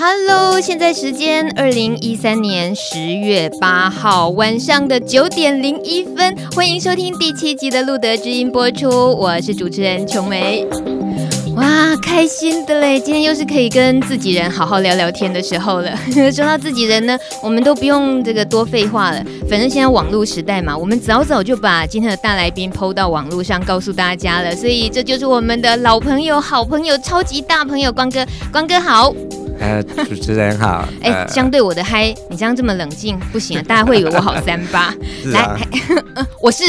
Hello，现在时间二零一三年十月八号晚上的九点零一分，欢迎收听第七集的路德知音播出，我是主持人琼梅。哇，开心的嘞！今天又是可以跟自己人好好聊聊天的时候了。说到自己人呢，我们都不用这个多废话了，反正现在网络时代嘛，我们早早就把今天的大来宾抛到网络上告诉大家了。所以这就是我们的老朋友、好朋友、超级大朋友光哥，光哥好。呃，主持人好。哎、呃，相对我的嗨，你这样这么冷静不行啊，大家会以为我好三八。是啊、来，我是。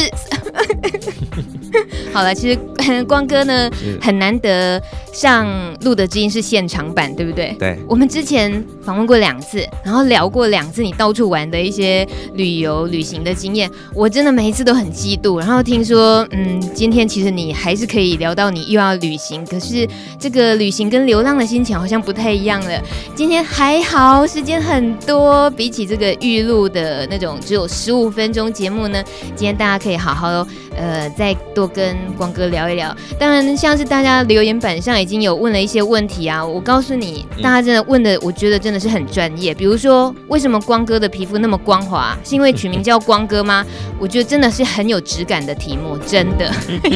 好了，其实光哥呢很难得上《路德知音》是现场版，对不对？对。我们之前访问过两次，然后聊过两次你到处玩的一些旅游旅行的经验，我真的每一次都很嫉妒。然后听说，嗯，今天其实你还是可以聊到你又要旅行，可是这个旅行跟流浪的心情好像不太一样了。今天还好，时间很多，比起这个预录的那种只有十五分钟节目呢，今天大家可以好好呃再多跟光哥聊一聊。当然，像是大家留言板上已经有问了一些问题啊，我告诉你，大家真的问的，我觉得真的是很专业。比如说，为什么光哥的皮肤那么光滑？是因为取名叫光哥吗？我觉得真的是很有质感的题目，真的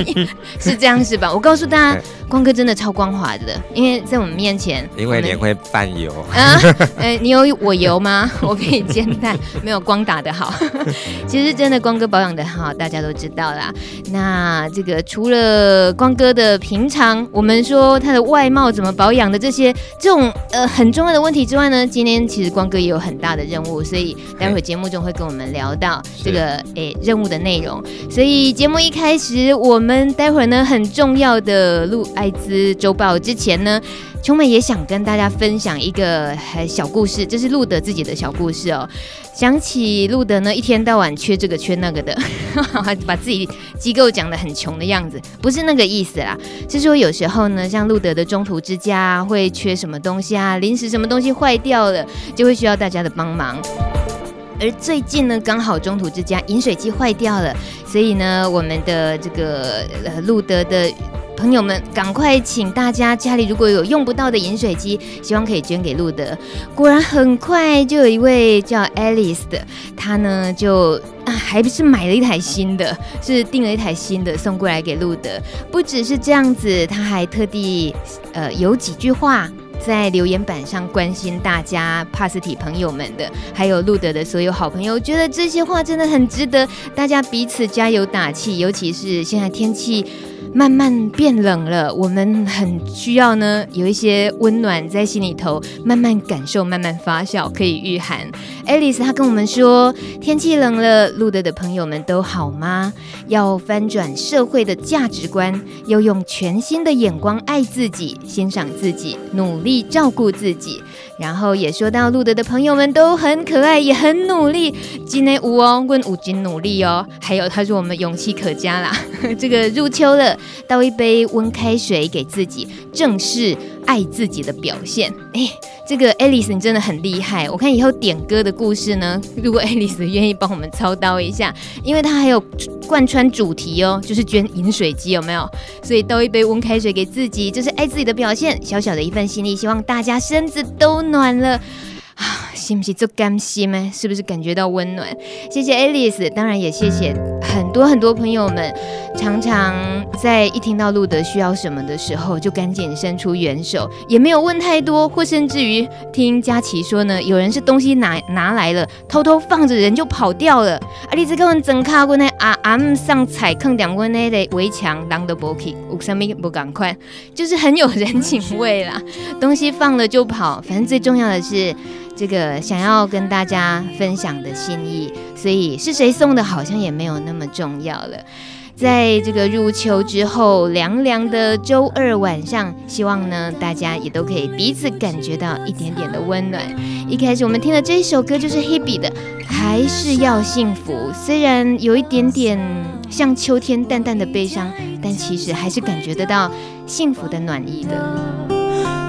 是这样是吧？我告诉大家，光哥真的超光滑的，因为在我们面前，因为脸会泛油啊。哎，你有我油吗？我可以煎蛋，没有光打的好。其实真的光哥保养的很好，大家都知道啦。那这个除了光哥的平常，我们说他的外貌怎么保养的这些这种呃很重要的问题之外呢，今天其实光哥也有很大的任务，所以待会节目中会跟我们聊到这个诶任务的内容。所以节目一开始，我们待会儿呢很重要的录艾滋周报之前呢，琼美也想跟大家分享一个小故事，这是路德自己的小故事哦。想起路德呢，一天到晚缺这个缺那个的，把自己机构讲得很穷的样子，不是那个意思啦。是说有时候呢，像路德的中途之家会缺什么东西啊，临时什么东西坏掉了，就会需要大家的帮忙。而最近呢，刚好中途之家饮水机坏掉了，所以呢，我们的这个呃路德的。朋友们，赶快请大家家里如果有用不到的饮水机，希望可以捐给路德。果然很快就有一位叫 Alice 的，她呢就啊还不是买了一台新的，是订了一台新的送过来给路德。不只是这样子，她还特地呃有几句话在留言板上关心大家帕斯提朋友们的，还有路德的所有好朋友，觉得这些话真的很值得大家彼此加油打气，尤其是现在天气。慢慢变冷了，我们很需要呢，有一些温暖在心里头，慢慢感受，慢慢发酵，可以御寒。Alice 她跟我们说，天气冷了，路德的朋友们都好吗？要翻转社会的价值观，要用全新的眼光爱自己，欣赏自己，努力照顾自己。然后也说到路德的朋友们都很可爱，也很努力。今天五哦，问五斤努力哦。还有他说我们勇气可嘉啦。这个入秋了。倒一杯温开水给自己，正是爱自己的表现。哎，这个 Alice 你真的很厉害。我看以后点歌的故事呢，如果 Alice 愿意帮我们操刀一下，因为她还有贯穿主题哦，就是捐饮水机，有没有？所以倒一杯温开水给自己，就是爱自己的表现。小小的一份心意，希望大家身子都暖了。啊，是不是做甘心吗？是不是感觉到温暖？谢谢 Alice，当然也谢谢很多很多朋友们，常常在一听到路德需要什么的时候，就赶紧伸出援手，也没有问太多，或甚至于听佳琪说呢，有人是东西拿拿来了，偷偷放着人就跑掉了。啊，你这个人真卡过那，啊啊上踩坑两关那的围墙，当的不起，我什么不赶快，就是很有人情味啦。东西放了就跑，反正最重要的是。这个想要跟大家分享的心意，所以是谁送的，好像也没有那么重要了。在这个入秋之后凉凉的周二晚上，希望呢大家也都可以彼此感觉到一点点的温暖。一开始我们听的这一首歌就是 Hebe 的《还是要幸福》，虽然有一点点像秋天淡淡的悲伤，但其实还是感觉得到幸福的暖意的。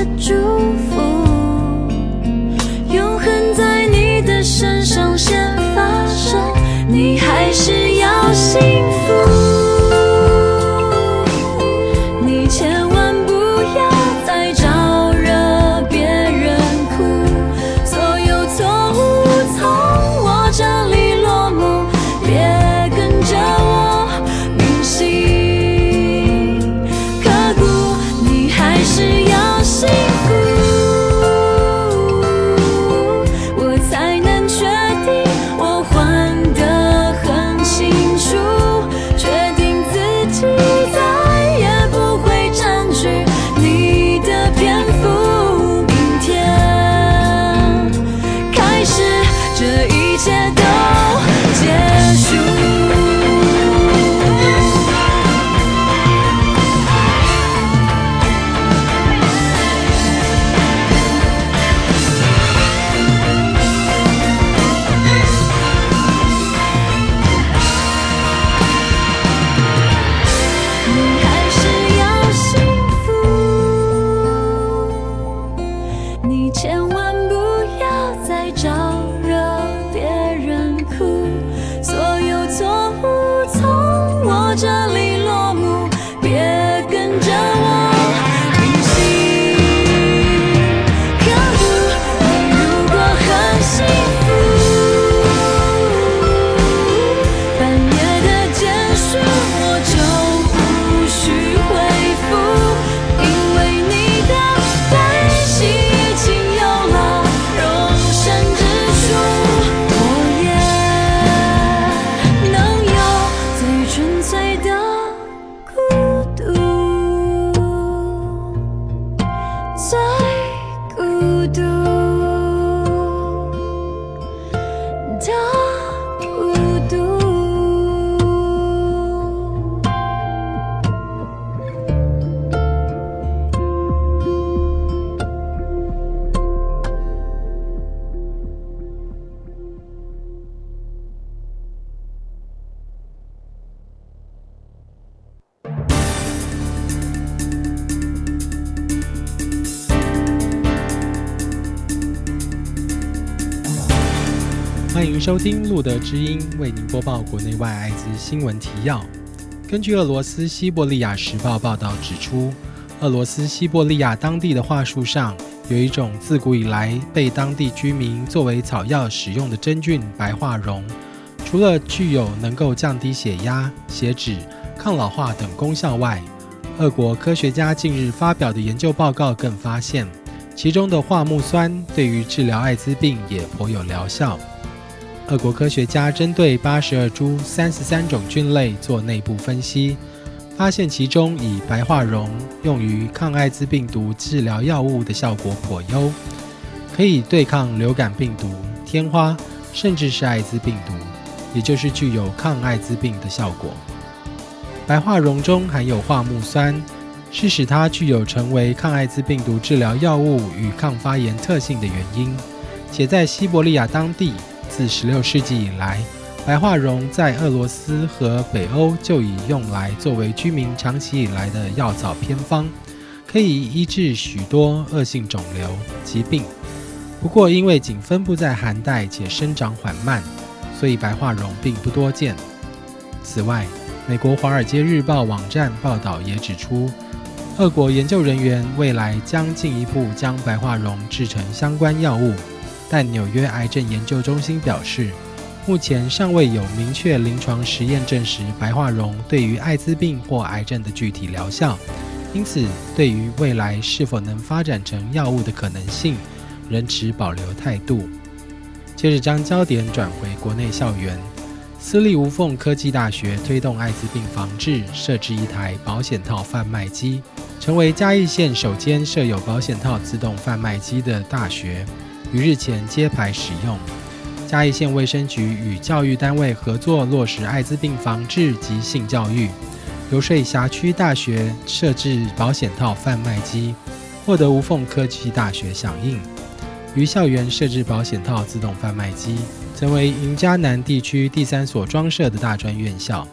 真意收听路德之音，为您播报国内外艾滋新闻提要。根据俄罗斯西伯利亚时报报道指出，俄罗斯西伯利亚当地的桦树上有一种自古以来被当地居民作为草药使用的真菌白化茸，除了具有能够降低血压、血脂、抗老化等功效外，俄国科学家近日发表的研究报告更发现，其中的桦木酸对于治疗艾滋病也颇有疗效。俄国科学家针对八十二株三十三种菌类做内部分析，发现其中以白化茸用于抗艾滋病毒治疗药物的效果颇优，可以对抗流感病毒、天花，甚至是艾滋病毒，也就是具有抗艾滋病的效果。白化茸中含有樺木酸，是使它具有成为抗艾滋病毒治疗药物与抗发炎特性的原因，且在西伯利亚当地。自16世纪以来，白化茸在俄罗斯和北欧就已用来作为居民长期以来的药草偏方，可以医治许多恶性肿瘤疾病。不过，因为仅分布在寒带且生长缓慢，所以白化茸并不多见。此外，美国《华尔街日报》网站报道也指出，俄国研究人员未来将进一步将白化绒制成相关药物，但纽约癌症研究中心表示，目前尚未有明确临床实验证实白化绒对于艾滋病或癌症的具体疗效，因此对于未来是否能发展成药物的可能性，仍持保留态度。接着将焦点转回国内校园，私立无缝科技大学推动艾滋病防治，设置一台保险套贩卖机。成为嘉义县首间设有保险套自动贩卖机的大学，于日前揭牌使用。嘉义县卫生局与教育单位合作落实艾滋病防治及性教育，游说辖区大学设置保险套贩卖机，获得无缝科技大学响应，于校园设置保险套自动贩卖机，成为云嘉南地区第三所装设的大专院校。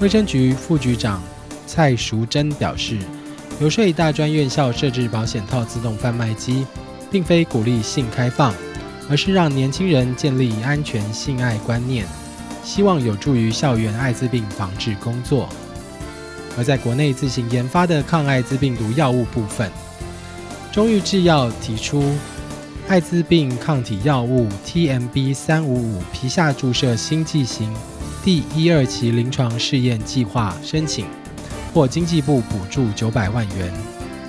卫生局副局长蔡淑珍表示。游说大专院校设置保险套自动贩卖机，并非鼓励性开放，而是让年轻人建立安全性爱观念，希望有助于校园艾滋病防治工作。而在国内自行研发的抗艾滋病毒药物部分，中裕制药提出艾滋病抗体药物 TMB 三五五皮下注射新剂型第一二期临床试验计划申请。获经济部补助九百万元。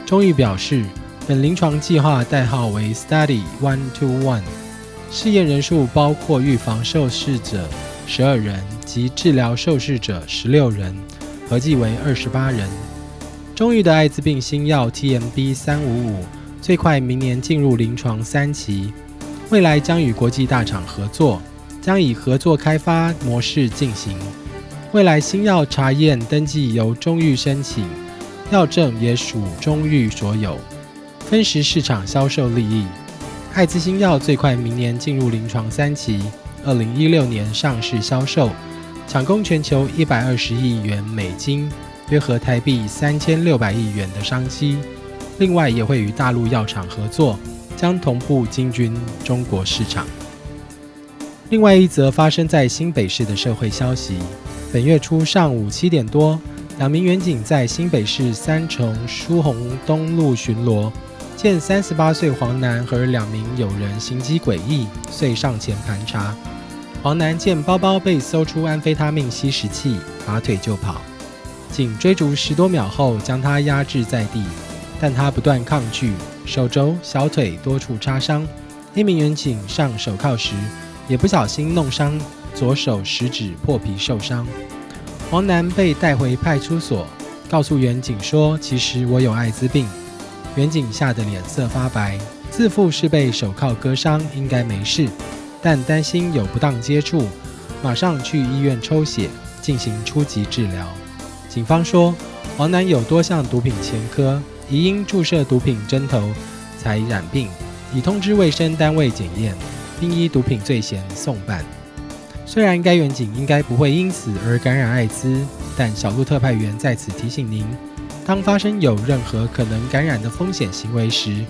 中裕表示，本临床计划代号为 Study One Two One，试验人数包括预防受试者十二人及治疗受试者十六人，合计为二十八人。中裕的艾滋病新药 TMB 三五五最快明年进入临床三期，未来将与国际大厂合作，将以合作开发模式进行。未来新药查验登记由中裕申请，药证也属中裕所有，分时市场销售利益。艾滋新药最快明年进入临床三期，二零一六年上市销售，抢攻全球一百二十亿元美金，约合台币三千六百亿元的商机。另外也会与大陆药厂合作，将同步进军中国市场。另外一则发生在新北市的社会消息。本月初上午七点多，两名员警在新北市三重疏洪东路巡逻，见三十八岁黄男和两名友人行迹诡异，遂上前盘查。黄男见包包被搜出安非他命吸食器，拔腿就跑。仅追逐十多秒后，将他压制在地，但他不断抗拒，手肘、小腿多处擦伤。一名员警上手铐时，也不小心弄伤。左手食指破皮受伤，黄男被带回派出所，告诉员警说：“其实我有艾滋病。”远警吓得脸色发白，自负是被手铐割伤，应该没事，但担心有不当接触，马上去医院抽血进行初级治疗。警方说，黄男有多项毒品前科，疑因注射毒品针头才染病，已通知卫生单位检验，并依毒品罪嫌送办。虽然该远警应该不会因此而感染艾滋，但小鹿特派员在此提醒您：当发生有任何可能感染的风险行为时，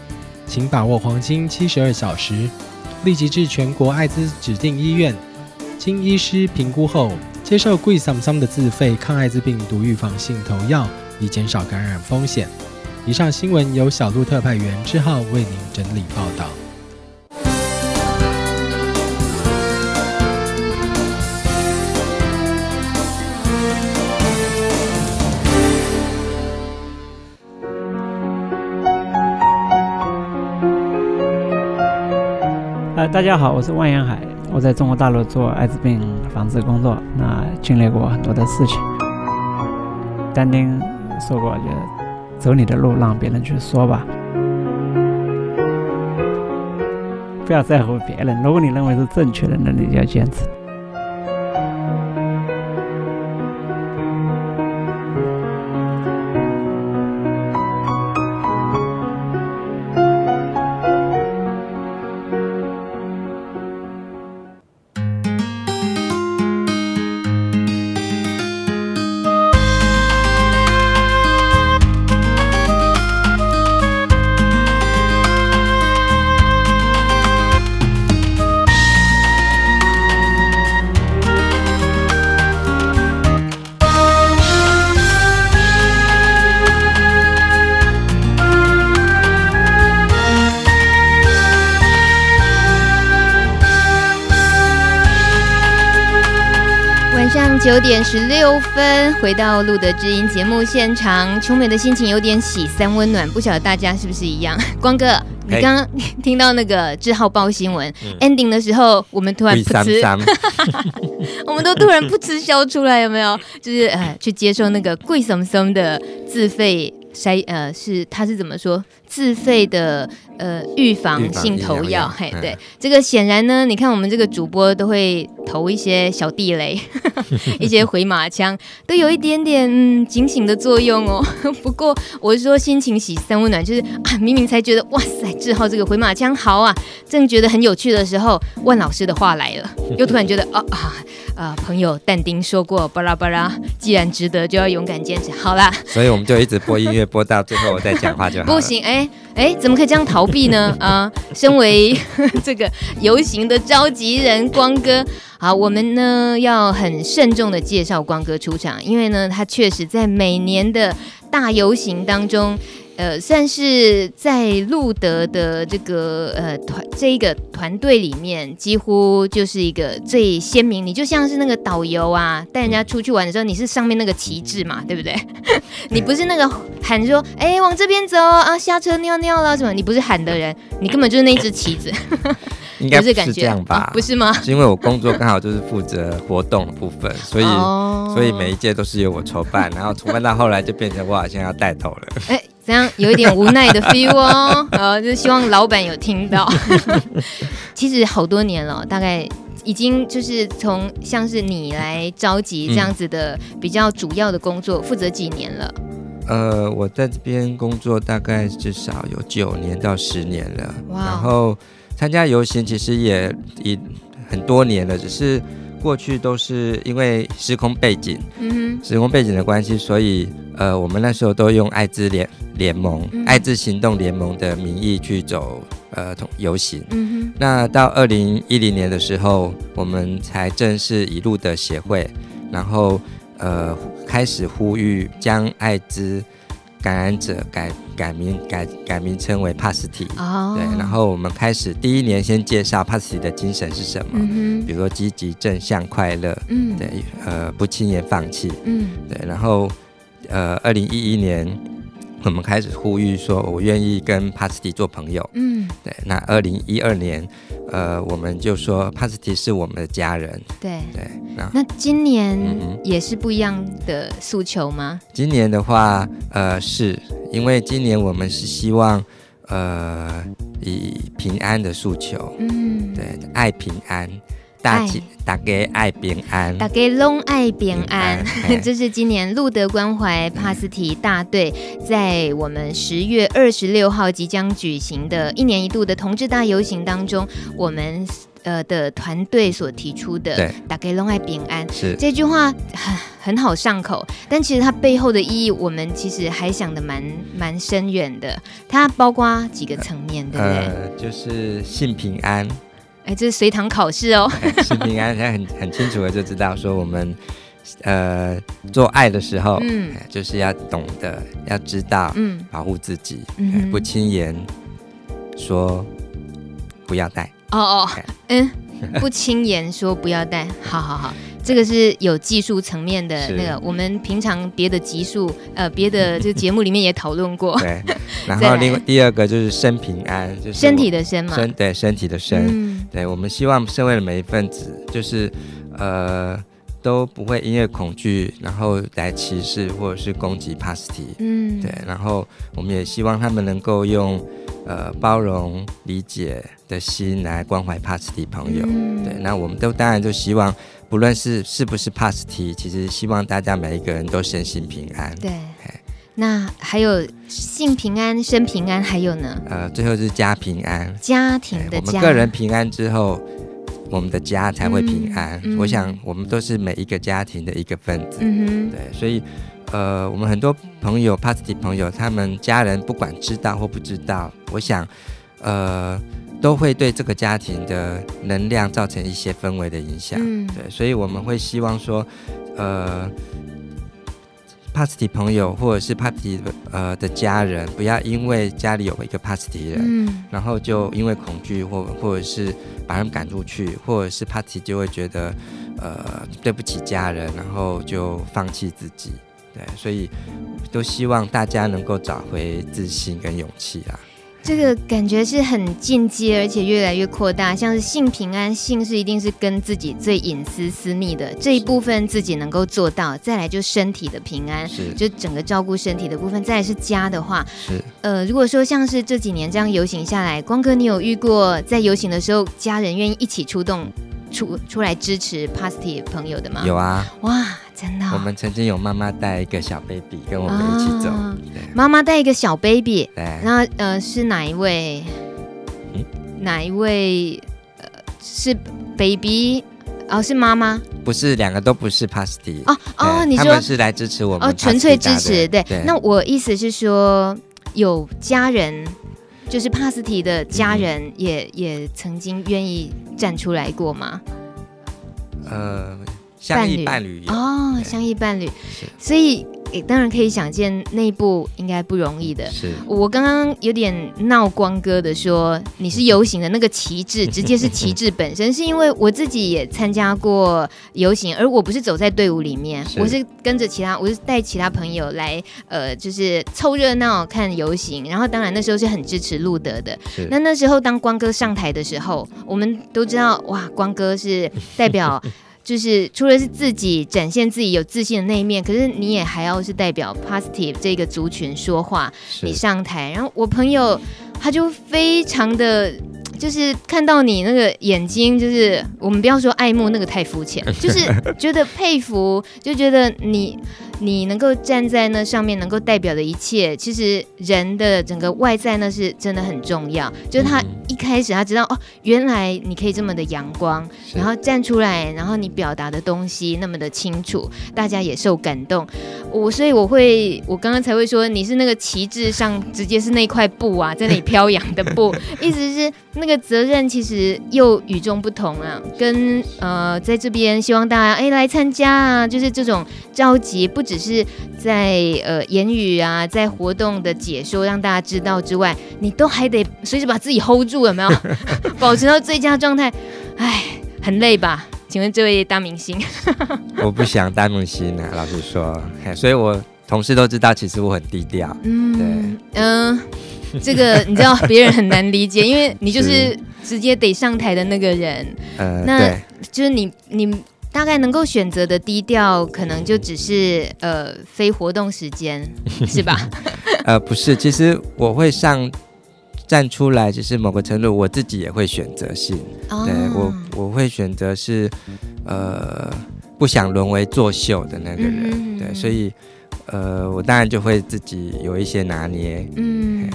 请把握黄金七十二小时，立即至全国艾滋指定医院，经医师评估后，接受贵桑桑的自费抗艾滋病毒预防性投药，以减少感染风险。以上新闻由小鹿特派员之浩为您整理报道。大家好，我是万延海，我在中国大陆做艾滋病防治工作，那经历过很多的事情。丹丁说过，就走你的路，让别人去说吧，不要在乎别人。如果你认为是正确的，那你就要坚持。点十六分，回到路德知音节目现场，秋美的心情有点喜三温暖，不晓得大家是不是一样？光哥，你刚刚 听到那个志浩报新闻、嗯、ending 的时候，我们突然噗嗤，我们都突然噗嗤笑出来，有没有？就是呃，去接受那个贵松松的自费筛，呃，是他是怎么说？自费的呃预防性投药，嘿，对，嗯、这个显然呢，你看我们这个主播都会投一些小地雷，一些回马枪，都有一点点、嗯、警醒的作用哦。不过我是说心情喜三温暖，就是啊，明明才觉得哇塞，志浩这个回马枪好啊，正觉得很有趣的时候，万老师的话来了，又突然觉得啊啊啊，朋友但丁说过巴拉巴拉，既然值得，就要勇敢坚持。好啦，所以我们就一直播音乐，播到最后我再讲话就好。不行，哎。哎，怎么可以这样逃避呢？啊，身为 这个游行的召集人，光哥，好，我们呢要很慎重的介绍光哥出场，因为呢，他确实在每年的大游行当中。呃，算是在路德的这个呃团这一个团队里面，几乎就是一个最鲜明。你就像是那个导游啊，带人家出去玩的时候，你是上面那个旗帜嘛，对不对？你不是那个喊说，哎，往这边走啊，下车尿尿了什么？你不是喊的人，你根本就是那一只旗子。应该不是这样吧？哦，不是吗？是因为我工作刚好就是负责活动的部分，所以、哦、所以每一届都是由我筹办，然后筹办到后来就变成我好像要带头了。哎，这样有一点无奈的 feel 哦。呃，就希望老板有听到。其实好多年了，大概已经就是从像是你来召集这样子的比较主要的工作，负责几年了？呃，我在这边工作大概至少有九年到十年了，哇然后。参加游行其实也已很多年了，只是过去都是因为时空背景，嗯哼，时空背景的关系，所以呃，我们那时候都用艾滋联联盟、嗯、哼爱滋行动联盟的名义去走呃游行。嗯哼，那到二零一零年的时候，我们才正式一路的协会，然后呃开始呼吁将艾滋感染者改改名改改名称为帕斯提，oh. 对，然后我们开始第一年先介绍帕斯提的精神是什么，mm hmm. 比如说积极正向快乐，嗯，对，呃，不轻言放弃，嗯，对，然后呃，二零一一年。我们开始呼吁说，我愿意跟帕斯提做朋友。嗯，对。那二零一二年，呃，我们就说帕斯提是我们的家人。对对。那那今年也是不一样的诉求吗？今年的话，呃，是因为今年我们是希望，呃，以平安的诉求。嗯，对，爱平安。大家大家爱平安，大家拢爱平安。这是今年路德关怀帕斯提大队在我们十月二十六号即将举行的一年一度的同志大游行当中，我们呃的团队所提出的对“大家拢爱平安”是这句话很很好上口，但其实它背后的意义，我们其实还想的蛮蛮深远的。它包括几个层面，对不对？呃，就是性平安。哎，这是随堂考试哦。性平安，他很很清楚的就知道说，我们呃做爱的时候，嗯，就是要懂得要知道，嗯，保护自己，嗯，不轻言说不要带。哦哦，嗯，不轻言说不要带，好好好。这个是有技术层面的那个，我们平常别的集数，呃，别的这个节目里面也讨论过。对，然后 另外第二个就是身平安，就是身体的身嘛，身对身体的身。嗯、对，我们希望社会的每一份子，就是呃都不会因为恐惧，然后来歧视或者是攻击帕斯提。嗯，对，然后我们也希望他们能够用呃包容理解的心来关怀帕斯提朋友。嗯、对，那我们都当然就希望。不论是是不是 pass T，，其实希望大家每一个人都身心平安。对，那还有性平安、身平安，还有呢？呃，最后是家平安，家庭的家。我们个人平安之后，我们的家才会平安。嗯嗯、我想，我们都是每一个家庭的一个分子。嗯哼，对，所以，呃，我们很多朋友，p a s t 朋友，他们家人不管知道或不知道，我想，呃。都会对这个家庭的能量造成一些氛围的影响，嗯、对，所以我们会希望说，呃，Pasty 朋友或者是帕斯提呃的家人，不要因为家里有一个 Pasty 人，嗯、然后就因为恐惧或或者是把他们赶出去，或者是帕斯提就会觉得呃对不起家人，然后就放弃自己。对，所以都希望大家能够找回自信跟勇气啊。这个感觉是很进阶，而且越来越扩大。像是性平安，性是一定是跟自己最隐私私密的这一部分自己能够做到。再来就身体的平安，是就整个照顾身体的部分。再来是家的话，是呃，如果说像是这几年这样游行下来，光哥，你有遇过在游行的时候家人愿意一起出动出出来支持 Positive 朋友的吗？有啊，哇，真的、哦。我们曾经有妈妈带一个小 baby 跟我们一起走。哦妈妈带一个小 baby，对，那呃是哪一位？嗯、哪一位？呃是 baby，哦是妈妈？不是，两个都不是 Positive 哦哦，你说他们是来支持我们？哦，纯粹支持，对。对，那我意思是说，有家人，就是 Positive 的家人也，也、嗯、也曾经愿意站出来过吗？呃，相依伴侣哦，相依伴侣，所以。当然可以想见，内部应该不容易的。是我刚刚有点闹光哥的说，你是游行的那个旗帜，直接是旗帜本身，是因为我自己也参加过游行，而我不是走在队伍里面，是我是跟着其他，我是带其他朋友来，呃，就是凑热闹看游行。然后当然那时候是很支持路德的。那那时候当光哥上台的时候，我们都知道，哇，光哥是代表。就是除了是自己展现自己有自信的那一面，可是你也还要是代表 positive 这个族群说话。你上台，然后我朋友他就非常的，就是看到你那个眼睛，就是我们不要说爱慕，那个太肤浅，就是觉得佩服，就觉得你。你能够站在那上面，能够代表的一切，其实人的整个外在呢是真的很重要。就是他一开始他知道哦，原来你可以这么的阳光，然后站出来，然后你表达的东西那么的清楚，大家也受感动。我所以我会，我刚刚才会说你是那个旗帜上直接是那块布啊，在那里飘扬的布，意思是那个责任其实又与众不同啊。跟呃在这边希望大家哎来参加啊，就是这种着急不。只是在呃言语啊，在活动的解说让大家知道之外，你都还得随时把自己 hold 住，有没有？保持到最佳状态，哎，很累吧？请问这位大明星，我不想当明星啊，老实说，所以我同事都知道，其实我很低调。嗯，对，嗯、呃，这个 你知道别人很难理解，因为你就是直接得上台的那个人。呃，那对就是你你。大概能够选择的低调，可能就只是呃非活动时间，是吧？呃，不是，其实我会上站出来，就是某个程度我自己也会选择性，哦、对我我会选择是呃不想沦为作秀的那个人，嗯、对，所以呃我当然就会自己有一些拿捏，嗯。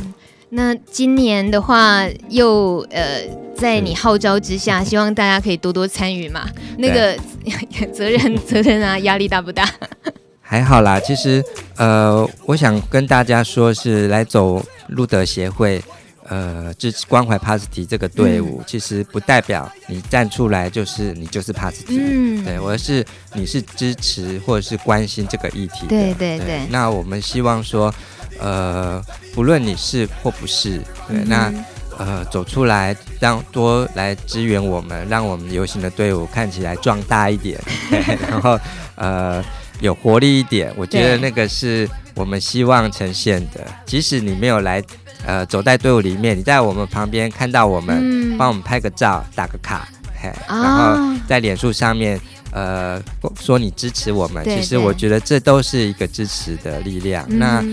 那今年的话，又呃，在你号召之下，希望大家可以多多参与嘛。那个 责任 责任啊，压力大不大？还好啦，其实呃，我想跟大家说，是来走路德协会呃支持关怀 Positive 这个队伍，嗯、其实不代表你站出来就是你就是 Positive，嗯，对，而是你是支持或者是关心这个议题对对，对。那我们希望说。呃，不论你是或不是，对，嗯、那呃走出来，让多来支援我们，让我们游行的队伍看起来壮大一点，然后呃有活力一点，我觉得那个是我们希望呈现的。即使你没有来，呃，走在队伍里面，你在我们旁边看到我们，嗯、帮我们拍个照，打个卡，嘿，哦、然后在脸书上面，呃，说你支持我们，对对，其实我觉得这都是一个支持的力量。嗯、那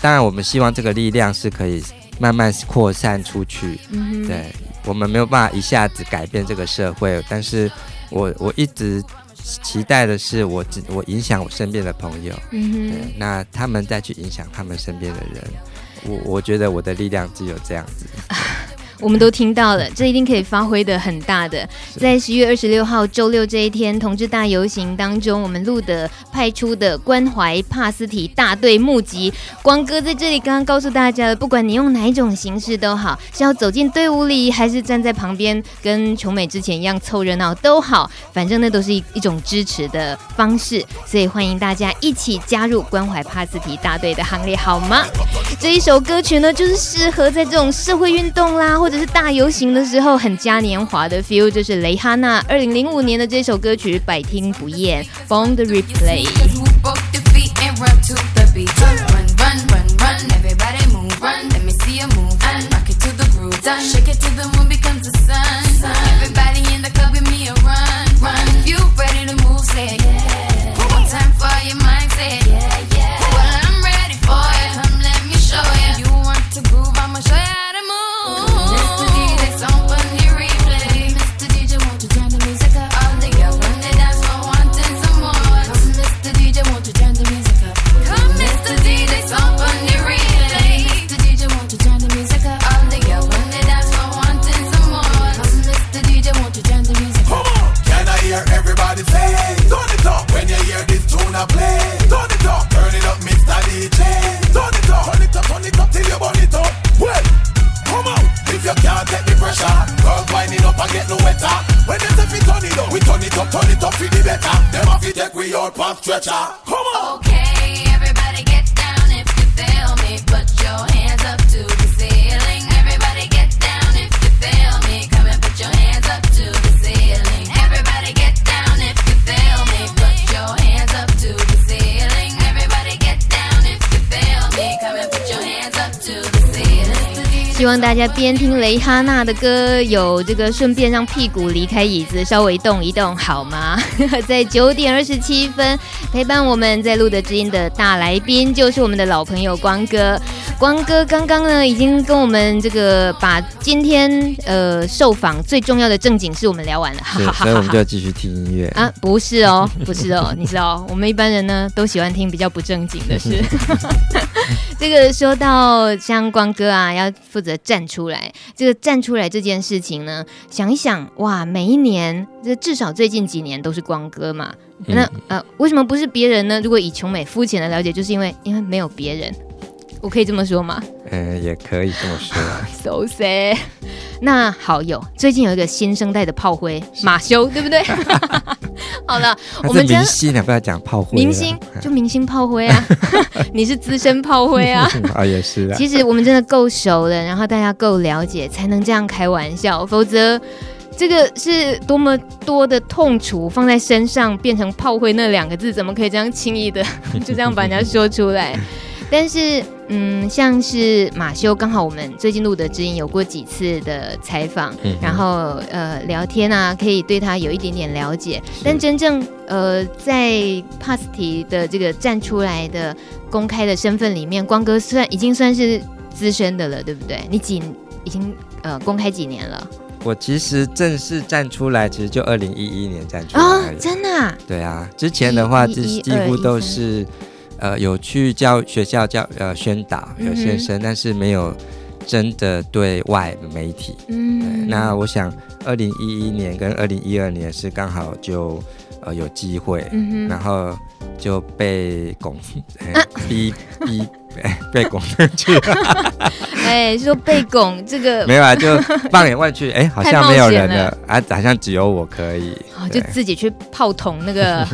当然，我们希望这个力量是可以慢慢扩散出去。嗯，对，我们没有办法一下子改变这个社会，但是我我一直期待的是我，我我影响我身边的朋友。嗯，对，那他们再去影响他们身边的人。我我觉得我的力量只有这样子。我们都听到了，这一定可以发挥的很大的。在十月二十六号周六这一天，同志大游行当中，我们路德派出的关怀帕斯提大队募集，光哥在这里刚刚告诉大家了，不管你用哪一种形式都好，是要走进队伍里，还是站在旁边跟琼美之前一样凑热闹都好，反正那都是一一种支持的方式。所以欢迎大家一起加入关怀帕斯提大队的行列，好吗？这一首歌曲呢，就是适合在这种社会运动啦，或或者是大游行的时候很嘉年华的 feel，就是蕾哈娜二零零五年的这首歌曲百听不厌，Bong the Replay。better. Them off you take we out pump stretcher. Come 望大家边听蕾哈娜的歌，有这个顺便让屁股离开椅子，稍微动一动，好吗？在九点二十七分陪伴我们在路德知音的大来宾，就是我们的老朋友光哥。光哥刚刚呢，已经跟我们这个把今天呃受访最重要的正经事我们聊完了，是所以我们就要继续听音乐啊？不是哦，不是哦，你知道，我们一般人呢都喜欢听比较不正经的事。这个说到像光哥啊，要负责站出来。这个站出来这件事情呢，想一想哇，每一年这至少最近几年都是光哥嘛。那呃，为什么不是别人呢？如果以琼美肤浅的了解，就是因为因为没有别人，我可以这么说吗？嗯，也可以这么说。So sad。那好有，最近有一个新生代的炮灰马修，对不对？好了，我们明星呢，不要讲炮灰。明星就明星炮灰啊，你是资深炮灰啊。啊，也是啊。其实我们真的够熟了，然后大家够了解，才能这样开玩笑，否则这个是多么多的痛楚放在身上，变成炮灰那两个字，怎么可以这样轻易的就这样把人家说出来？但是，嗯，像是马修，刚好我们最近录的知音有过几次的采访，嗯、然后呃聊天啊，可以对他有一点点了解。但真正呃在 Pasti 的这个站出来的公开的身份里面，光哥算已经算是资深的了，对不对？你几已经呃公开几年了？我其实正式站出来，其实就二零一一年站出来哦，真的、啊？对啊，之前的话，几几乎都是。呃，有去教学校教呃宣导有现身，嗯、但是没有真的对外媒体。嗯，那我想二零一一年跟二零一二年是刚好就呃有机会，嗯、然后就被拱，逼逼哎被拱上去了。哎，说被拱这个 没有啊，就放眼望去，哎，好像没有人了啊，好像只有我可以，哦、就自己去炮筒那个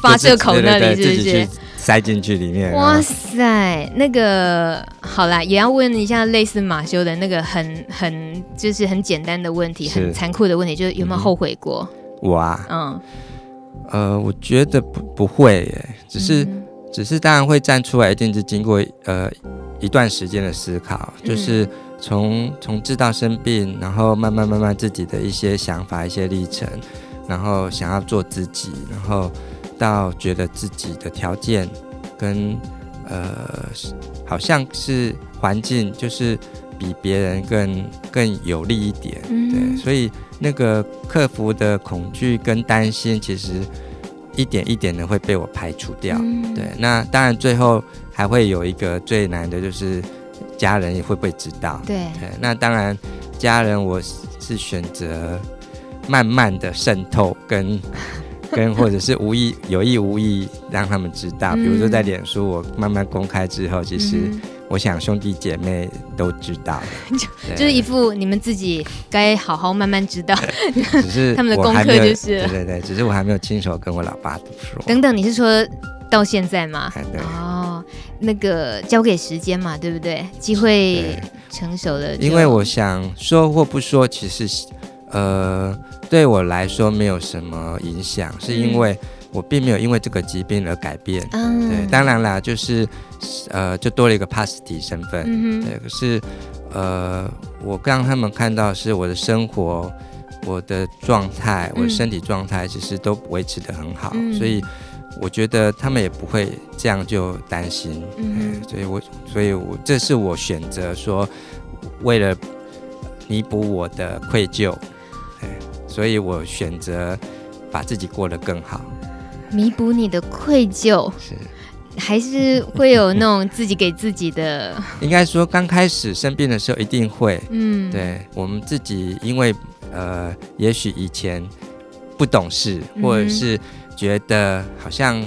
发射口那里，是不是？塞进去里面。哇塞，那个好啦，也要问一下类似马修的那个很很就是很简单的问题，很残酷的问题，就是有没有后悔过？我啊，嗯，呃，我觉得不不会耶，只是、嗯、只是当然会站出来，一定是经过呃一段时间的思考，就是从从知道生病，然后慢慢慢慢自己的一些想法、一些历程，然后想要做自己，然后。到觉得自己的条件跟呃，好像是环境就是比别人更更有利一点，嗯、对，所以那个克服的恐惧跟担心，其实一点一点的会被我排除掉。嗯、对，那当然最后还会有一个最难的，就是家人也会不会知道？对，对，那当然家人我是选择慢慢的渗透跟。跟或者是无意有意无意让他们知道，比如说在脸书我慢慢公开之后，其实我想兄弟姐妹都知道了，就就是一副你们自己该好好慢慢知道，只是 他们的功课就是对对对，只是我还没有亲手跟我老爸说。等等，你是说到现在吗？对哦，那个交给时间嘛，对不对？机会成熟了。因为我想说或不说，其实呃，对我来说没有什么影响，是因为我并没有因为这个疾病而改变。嗯，对，当然啦，就是呃，就多了一个 pasty 身份。嗯，对，可是呃，我让他们看到是我的生活。我的状态，我的身体状态其实都维持的很好，嗯、所以我觉得他们也不会这样就担心。嗯，所以我，所以我这是我选择说，为了弥补我的愧疚，所以我选择把自己过得更好。弥补你的愧疚是，还是会有那种自己给自己的？应该说，刚开始生病的时候一定会。嗯，对我们自己，因为。呃，也许以前不懂事，或者是觉得好像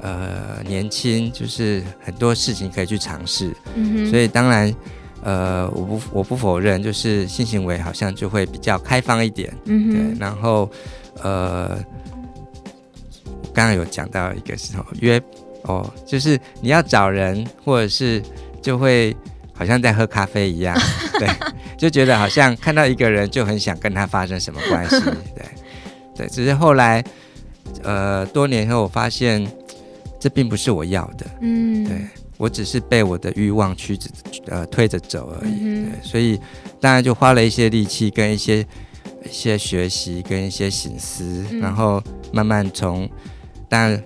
呃年轻，就是很多事情可以去尝试，嗯哼，所以当然呃，我不我不否认，就是性行为好像就会比较开放一点，嗯哼，对，然后呃，刚刚有讲到一个时候约哦，就是你要找人，或者是就会。好像在喝咖啡一样，对，就觉得好像看到一个人就很想跟他发生什么关系，对，对。只是后来，呃，多年后我发现这并不是我要的，嗯，对，我只是被我的欲望驱着，呃，推着走而已，对。所以当然就花了一些力气跟一些一些学习跟一些醒思，然后慢慢从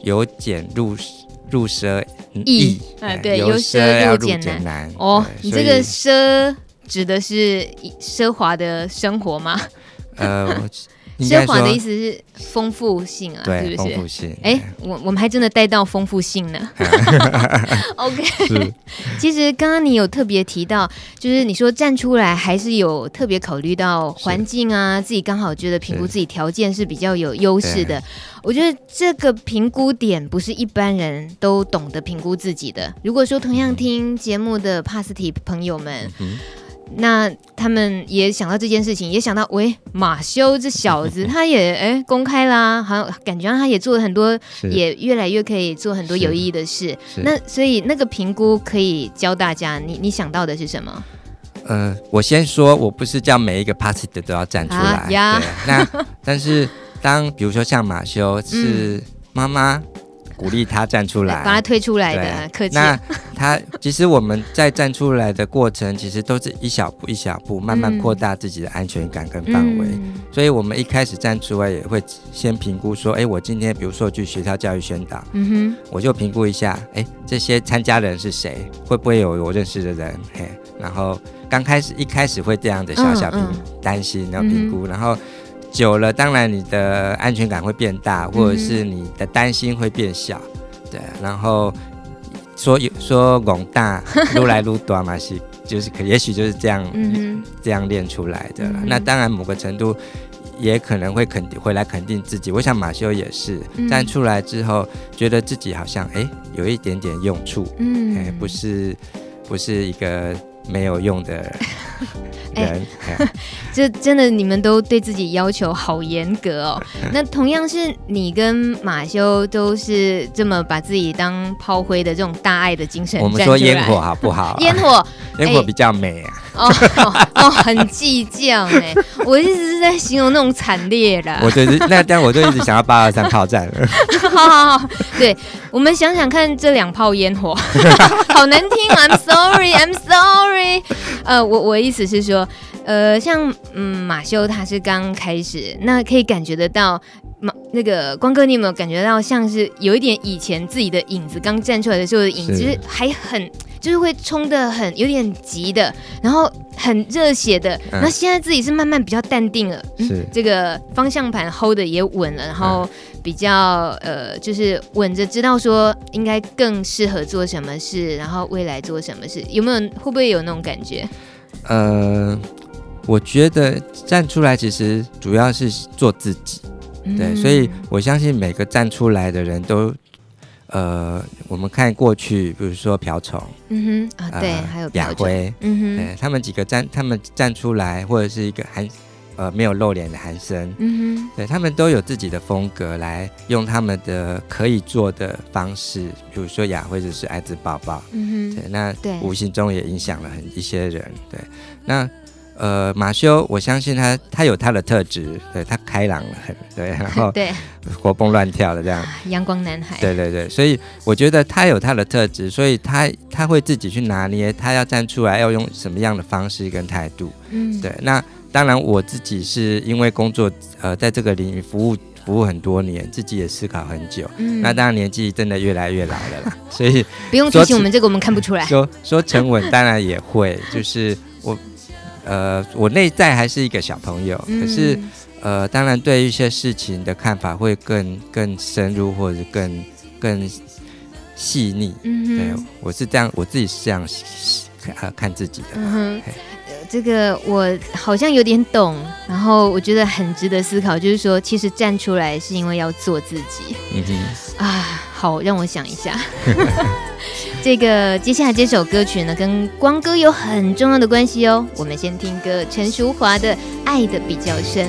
由俭入入奢。易，哎，对，由奢入俭难哦。你这个奢指的是奢华的生活吗？呃，奢华的意思是丰富性啊，对，是不是？丰富性。哎，我我们还真的带到丰富性呢。OK，其实刚刚你有特别提到，就是你说站出来还是有特别考虑到环境啊，自己刚好觉得评估自己条件是比较有优势的。我觉得这个评估点不是一般人都懂得评估自己的。如果说同样听节目的帕斯提朋友们，嗯、那他们也想到这件事情，也想到，喂，马修这小子，他也哎公开啦，好像感觉他也做了很多，也越来越可以做很多有意义的事。那所以那个评估可以教大家，你你想到的是什么？呃，我先说，我不是叫每一个帕斯提都要站出来，啊、呀那 但是。当比如说像马修是妈妈鼓励他站出来，把他推出来的，客气。那他其实我们在站出来的过程，其实都是一小步一小步慢慢扩大自己的安全感跟范围。所以我们一开始站出来也会先评估说，哎，我今天比如说去学校教育宣导，嗯哼，我就评估一下，哎，这些参加的人是谁，会不会有我认识的人？嘿，然后刚开始一开始会这样的小小评担心，然后评估，然后。久了，当然你的安全感会变大，或者是你的担心会变小，对。然后说有说广大撸来撸短嘛是，就是可也许就是这样、嗯、这样练出来的。嗯、那当然某个程度也可能会肯定回来肯定自己。我想马修也是站出来之后，觉得自己好像哎有一点点用处，嗯，哎不是不是一个。没有用的 人，哎，这真的你们都对自己要求好严格哦。那同样是你跟马修都是这么把自己当炮灰的这种大爱的精神，我们说烟火好不好？烟火，烟火比较美啊。哦哦，很计较哎，我一直是在形容那种惨烈的。我就是那，但我就一直想要八二三炮战了。好好好，对，我们想想看，这两炮烟火，好难听。I'm sorry, I'm sorry。呃，我我意思是说，呃，像嗯马修他是刚开始，那可以感觉得到。马那个光哥，你有没有感觉到像是有一点以前自己的影子刚站出来的时候的影子，是还很就是会冲的很有点急的，然后很热血的。嗯、那现在自己是慢慢比较淡定了，是、嗯、这个方向盘 hold 的也稳了，然后比较呃就是稳着，知道说应该更适合做什么事，然后未来做什么事，有没有会不会有那种感觉？呃，我觉得站出来其实主要是做自己。对，所以我相信每个站出来的人都，呃，我们看过去，比如说瓢虫，嗯哼，啊，对，还有雅辉，嗯哼，对，他们几个站，他们站出来，或者是一个韩呃没有露脸的韩生，嗯哼，对他们都有自己的风格，来用他们的可以做的方式，比如说雅辉就是艾滋宝宝，嗯哼，对，那对。无形中也影响了很一些人，对，那。呃，马修，我相信他，他有他的特质，对他开朗了很，对，然后 对活蹦乱跳的这样，阳光男孩，对对对，所以我觉得他有他的特质，所以他他会自己去拿捏，他要站出来要用什么样的方式跟态度，嗯，对。那当然，我自己是因为工作，呃，在这个领域服务服务很多年，自己也思考很久，嗯，那当然年纪真的越来越老了啦，所以不用提醒我们这个，我们看不出来。说说沉稳，当然也会，就是我。呃，我内在还是一个小朋友，嗯、可是，呃，当然对一些事情的看法会更更深入，或者更更细腻。嗯我是这样，我自己是这样看、呃、看自己的。嗯哼，这个我好像有点懂，然后我觉得很值得思考，就是说，其实站出来是因为要做自己。嗯哼，啊，好，让我想一下。这个接下来这首歌曲呢，跟光哥有很重要的关系哦。我们先听歌，陈淑华的《爱的比较深》。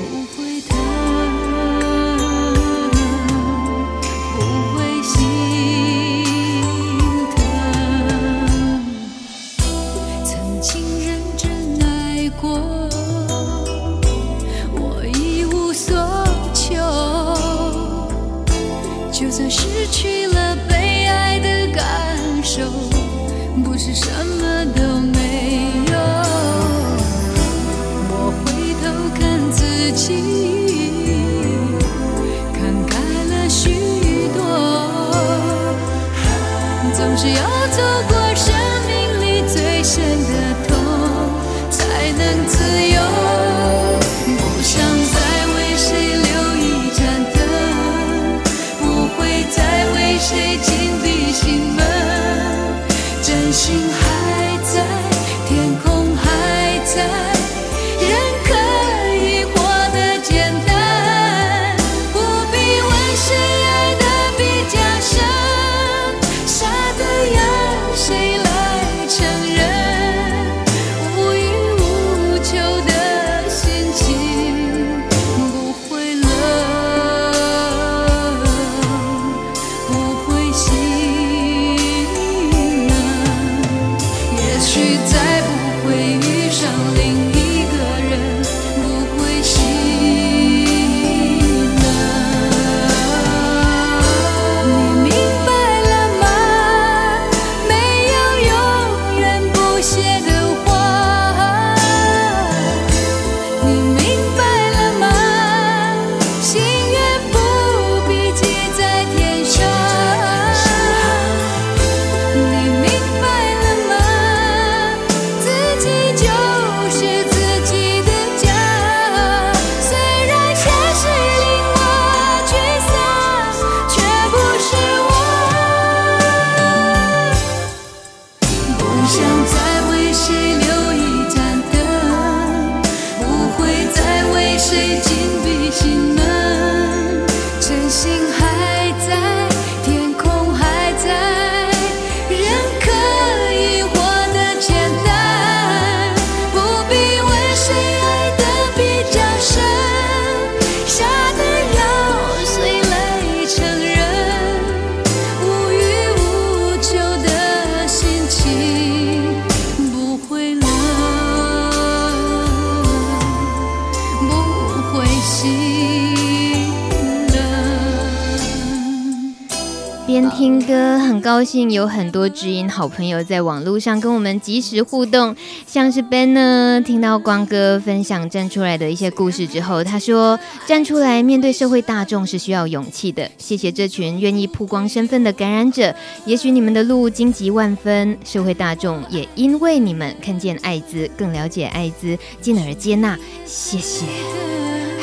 听歌很高兴，有很多知音好朋友在网络上跟我们及时互动。像是 Ben 呢，听到光哥分享站出来的一些故事之后，他说：“站出来面对社会大众是需要勇气的。”谢谢这群愿意曝光身份的感染者。也许你们的路荆棘万分，社会大众也因为你们看见艾滋，更了解艾滋，进而接纳。谢谢。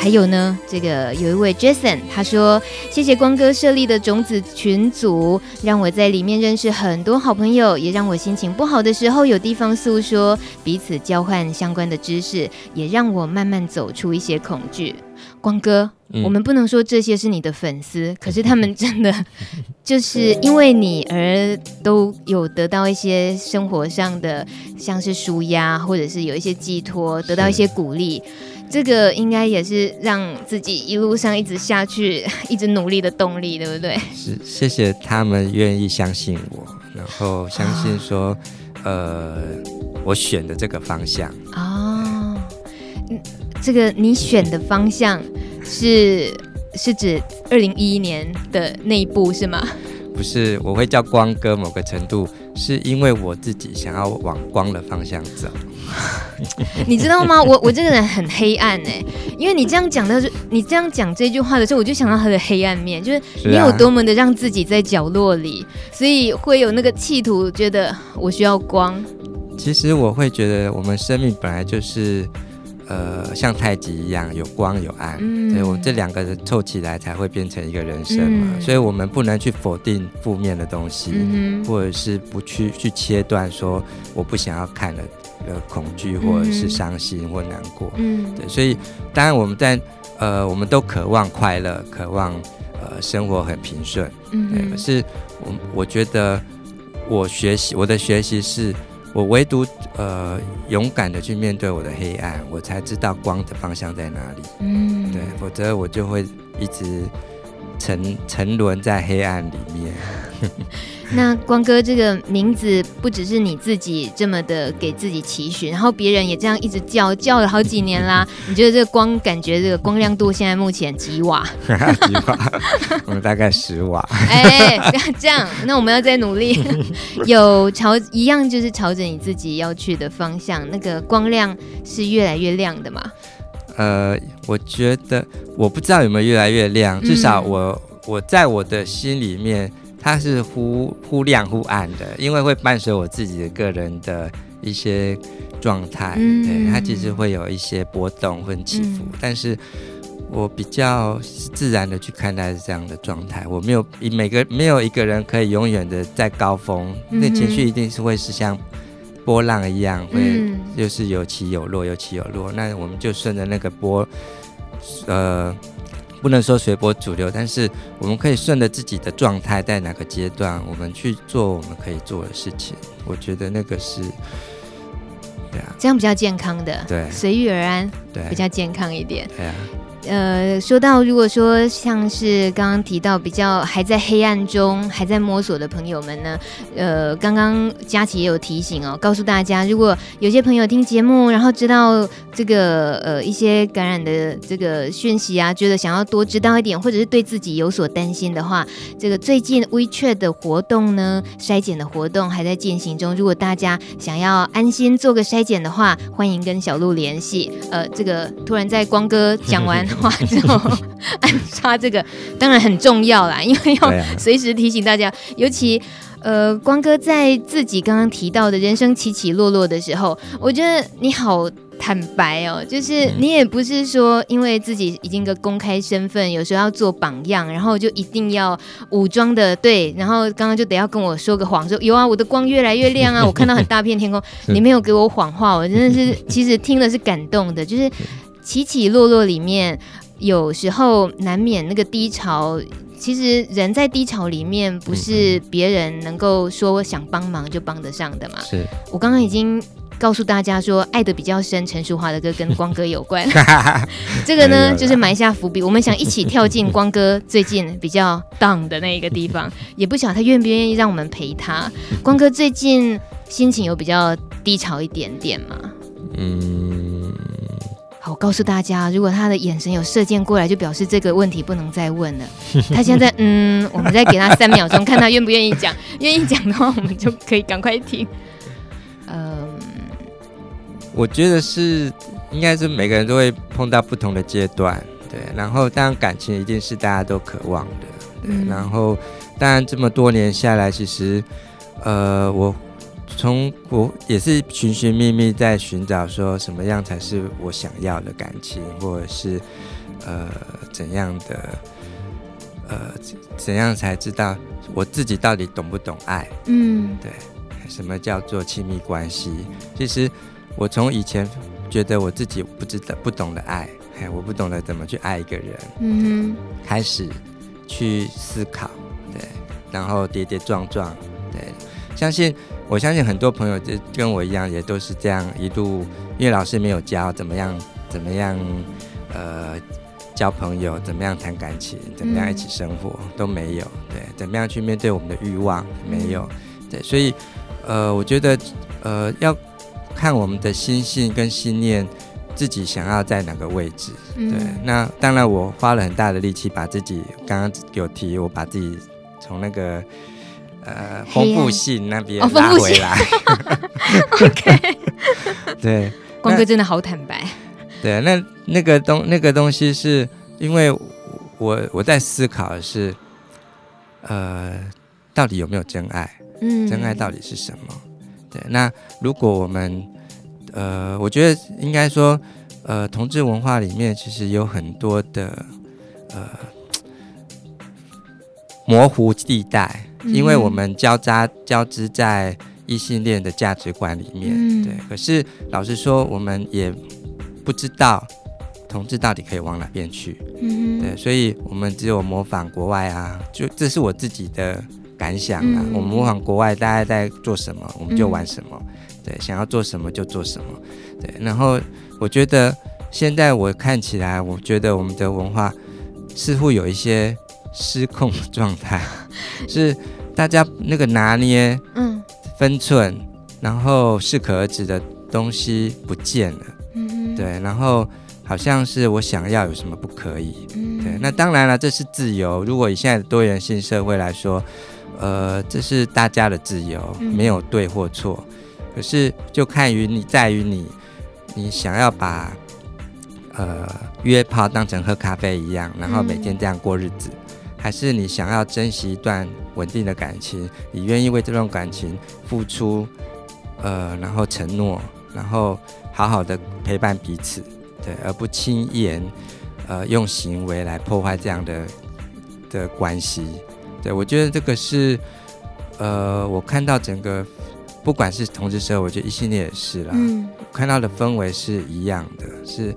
还有呢，这个有一位 Jason，他说：“谢谢光哥设立的种子群组，让我在里面认识很多好朋友，也让我心情不好的时候有地方诉说，彼此交换相关的知识，也让我慢慢走出一些恐惧。”光哥，嗯、我们不能说这些是你的粉丝，可是他们真的就是因为你而都有得到一些生活上的，像是舒压，或者是有一些寄托，得到一些鼓励。这个应该也是让自己一路上一直下去、一直努力的动力，对不对？是，谢谢他们愿意相信我，然后相信说，哦、呃，我选的这个方向。哦，嗯，这个你选的方向是是指二零一一年的那一部是吗？不是，我会叫光哥，某个程度是因为我自己想要往光的方向走。你知道吗？我我这个人很黑暗哎，因为你这样讲的，你这样讲这句话的时候，我就想到他的黑暗面，就是你有多么的让自己在角落里，所以会有那个企图，觉得我需要光。其实我会觉得，我们生命本来就是。呃，像太极一样，有光有暗，嗯、所以我们这两个人凑起来才会变成一个人生嘛。嗯、所以我们不能去否定负面的东西，嗯、或者是不去去切断说我不想要看的呃恐惧或者是伤心或难过。嗯，对，所以当然我们在呃，我们都渴望快乐，渴望呃生活很平顺。嗯，对，可是我我觉得我学习我的学习是。我唯独呃勇敢的去面对我的黑暗，我才知道光的方向在哪里。嗯，对，否则我就会一直沉沉沦在黑暗里面。那光哥这个名字不只是你自己这么的给自己期许，然后别人也这样一直叫叫了好几年啦。你觉得这个光感觉这个光亮度现在目前几瓦？几瓦？我们大概十瓦。哎，不要这样，那我们要再努力。有朝一样就是朝着你自己要去的方向，那个光亮是越来越亮的嘛？呃，我觉得我不知道有没有越来越亮，至少我、嗯、我在我的心里面。它是忽忽亮忽暗的，因为会伴随我自己的个人的一些状态，嗯、对，它其实会有一些波动或起伏，嗯、但是我比较自然的去看待这样的状态，我没有每个没有一个人可以永远的在高峰，那、嗯、情绪一定是会是像波浪一样，会就是有起有落，有起有落，那我们就顺着那个波，呃。不能说随波逐流，但是我们可以顺着自己的状态，在哪个阶段，我们去做我们可以做的事情。我觉得那个是，对啊，这样比较健康的，对，随遇而安，对，比较健康一点，对啊。呃，说到如果说像是刚刚提到比较还在黑暗中还在摸索的朋友们呢，呃，刚刚佳琪也有提醒哦，告诉大家，如果有些朋友听节目，然后知道这个呃一些感染的这个讯息啊，觉得想要多知道一点，或者是对自己有所担心的话，这个最近 WeChat 的活动呢，筛检的活动还在进行中。如果大家想要安心做个筛检的话，欢迎跟小鹿联系。呃，这个突然在光哥讲完。话之后按刷这个当然很重要啦，因为要随时提醒大家，尤其呃光哥在自己刚刚提到的人生起起落落的时候，我觉得你好坦白哦，就是你也不是说因为自己已经个公开身份，有时候要做榜样，然后就一定要武装的对，然后刚刚就得要跟我说个谎，说有啊，我的光越来越亮啊，我看到很大片天空，你没有给我谎话，我真的是其实听了是感动的，就是。起起落落里面，有时候难免那个低潮。其实人在低潮里面，不是别人能够说想帮忙就帮得上的嘛。是我刚刚已经告诉大家说，爱的比较深，陈淑桦的歌跟光哥有关。这个呢，就是埋下伏笔。我们想一起跳进光哥最近比较 down 的那一个地方，也不晓得他愿不愿意让我们陪他。光哥最近心情有比较低潮一点点吗？嗯。好，我告诉大家，如果他的眼神有射箭过来，就表示这个问题不能再问了。他现在，嗯，我们再给他 三秒钟，看他愿不愿意讲。愿意讲的话，我们就可以赶快听。嗯，我觉得是，应该是每个人都会碰到不同的阶段，对。然后，当然感情一定是大家都渴望的，对。嗯、然后，当然这么多年下来，其实，呃，我。从我也是寻寻觅觅在寻找，说什么样才是我想要的感情，或者是呃怎样的呃怎样才知道我自己到底懂不懂爱？嗯，对，什么叫做亲密关系？其实我从以前觉得我自己不知道不懂得爱，哎，我不懂得怎么去爱一个人，嗯哼，开始去思考，对，然后跌跌撞撞，对，相信我相信很多朋友就跟我一样，也都是这样一度，因为老师没有教怎么样怎么样，呃。交朋友，怎么样谈感情，怎么样一起生活、嗯、都没有，对，怎么样去面对我们的欲望没有，对，所以，呃，我觉得，呃，要看我们的心性跟心念，自己想要在哪个位置，对。嗯、那当然，我花了很大的力气把自己，刚刚有提，我把自己从那个呃丰富性那边拉回来。哦、OK，对，光哥真的好坦白。对，那那个东那个东西是因为我我在思考的是，呃，到底有没有真爱？嗯，真爱到底是什么？对，那如果我们呃，我觉得应该说，呃，同志文化里面其实有很多的呃模糊地带，嗯、因为我们交杂交织在异性恋的价值观里面。嗯、对，可是老实说，我们也。不知道同志到底可以往哪边去，嗯，对，所以我们只有模仿国外啊，就这是我自己的感想啊。嗯、我们模仿国外，大家在做什么，我们就玩什么，嗯、对，想要做什么就做什么，对。然后我觉得现在我看起来，我觉得我们的文化似乎有一些失控的状态，是大家那个拿捏，嗯，分寸，然后适可而止的东西不见了。嗯对，然后好像是我想要有什么不可以？嗯、对，那当然了，这是自由。如果以现在的多元性社会来说，呃，这是大家的自由，没有对或错。嗯、可是就看于你，在于你，你想要把呃约炮当成喝咖啡一样，然后每天这样过日子，嗯、还是你想要珍惜一段稳定的感情，你愿意为这段感情付出，呃，然后承诺，然后。好好的陪伴彼此，对，而不轻言，呃，用行为来破坏这样的的关系。对，我觉得这个是，呃，我看到整个，不管是同志社会，我觉得异性恋也是啦。嗯。看到的氛围是一样的，是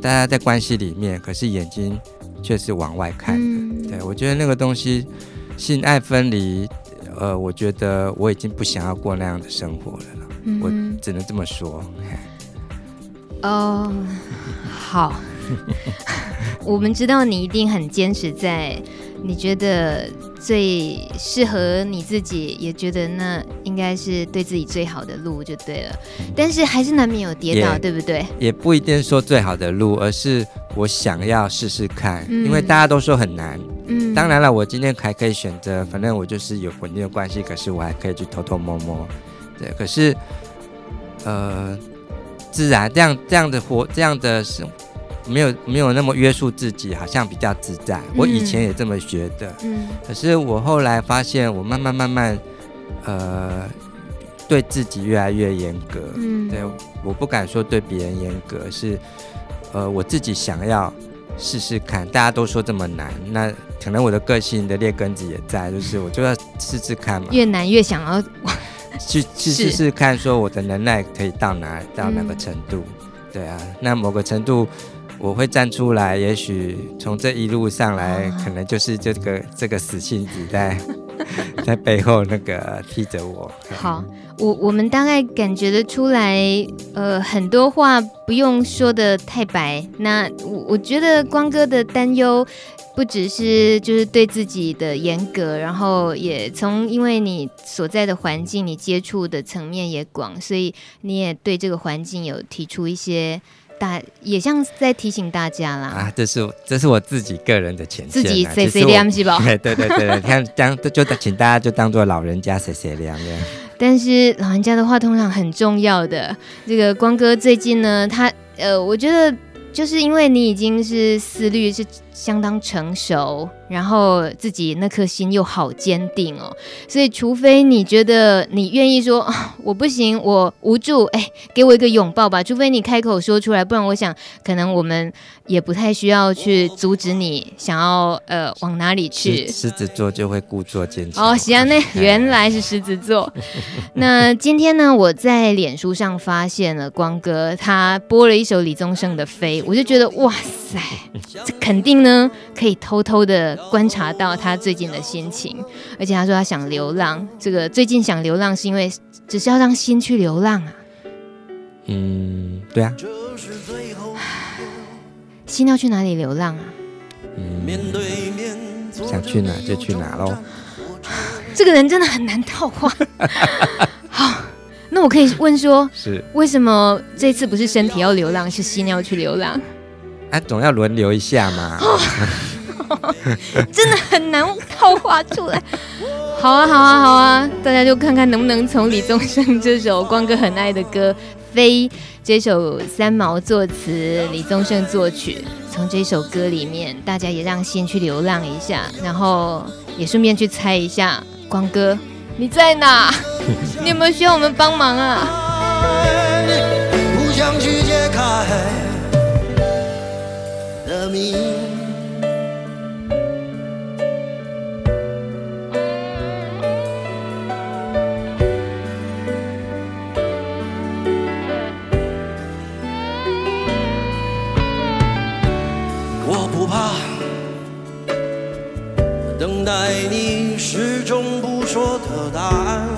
大家在关系里面，可是眼睛却是往外看的。嗯。对，我觉得那个东西，性爱分离，呃，我觉得我已经不想要过那样的生活了。嗯。我只能这么说。哦，uh, 好，我们知道你一定很坚持在你觉得最适合你自己，也觉得那应该是对自己最好的路就对了。但是还是难免有跌倒，对不对？也不一定说最好的路，而是我想要试试看，嗯、因为大家都说很难。嗯，当然了，我今天还可以选择，反正我就是有稳定的关系，可是我还可以去偷偷摸摸。对，可是，呃。自然这样这样的活这样的是没有没有那么约束自己，好像比较自在。嗯、我以前也这么觉得，嗯，可是我后来发现，我慢慢慢慢，呃，对自己越来越严格。嗯，对，我不敢说对别人严格，是呃我自己想要试试看。大家都说这么难，那可能我的个性的劣根子也在，就是 我就要试试看嘛。越难越想要。去 去试试看，说我的能耐可以到哪到哪个程度？嗯、对啊，那某个程度我会站出来，也许从这一路上来，可能就是这个这个死性子在 在背后那个踢着我。好，我我们大概感觉得出来，呃，很多话不用说的太白。那我我觉得光哥的担忧。不只是就是对自己的严格，然后也从因为你所在的环境，你接触的层面也广，所以你也对这个环境有提出一些大，也像在提醒大家啦。啊，这是这是我自己个人的浅见，自己 C C 量是吧？对对对对，你看当就请大家就当做老人家 C C 量这样。但是老人家的话通常很重要的。这个光哥最近呢，他呃，我觉得。就是因为你已经是思虑是相当成熟，然后自己那颗心又好坚定哦，所以除非你觉得你愿意说啊，我不行，我无助，哎，给我一个拥抱吧。除非你开口说出来，不然我想可能我们也不太需要去阻止你想要呃往哪里去。狮子座就会故作坚强。哦，行啊，那原来是狮子座。那今天呢，我在脸书上发现了光哥他播了一首李宗盛的《飞》。我就觉得哇塞，这肯定呢可以偷偷的观察到他最近的心情，而且他说他想流浪，这个最近想流浪是因为只是要让心去流浪啊。嗯，对啊。心要去哪里流浪啊？嗯，想去哪就去哪喽。这个人真的很难套话。好。那我可以问说，是为什么这次不是身体要流浪，是心要去流浪？哎、啊，总要轮流一下嘛。真的很难套话出来。好啊，好啊，好啊，大家就看看能不能从李宗盛这首光哥很爱的歌《飞》这首三毛作词，李宗盛作曲，从这首歌里面，大家也让心去流浪一下，然后也顺便去猜一下光哥。你在哪？你有没有需要我们帮忙啊？不想去解开的谜，我不怕等待你始终不说的答案，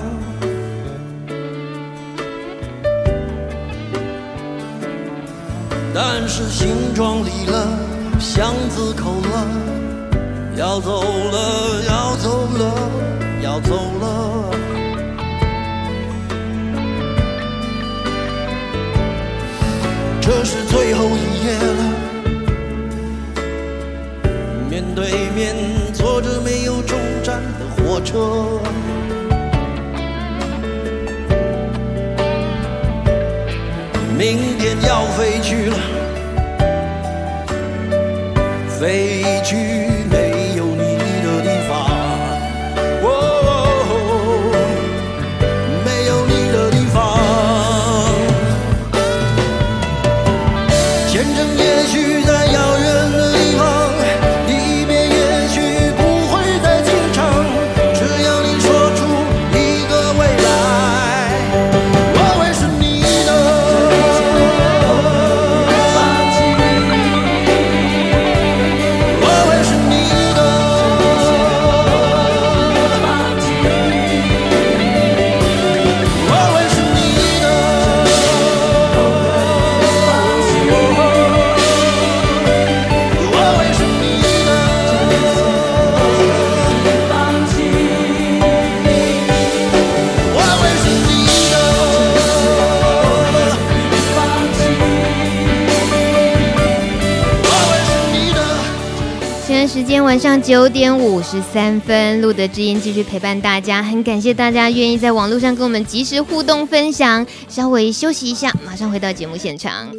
但是行装离了，巷子口了，要走了，要走了，要走了。这是最后一夜了，面对面坐着没有终站的火车，明天要飞去了，飞去没有你的地方，哦，没有你的地方，见证也许。晚上九点五十三分，路德之音继续陪伴大家，很感谢大家愿意在网络上跟我们及时互动分享。稍微休息一下，马上回到节目现场。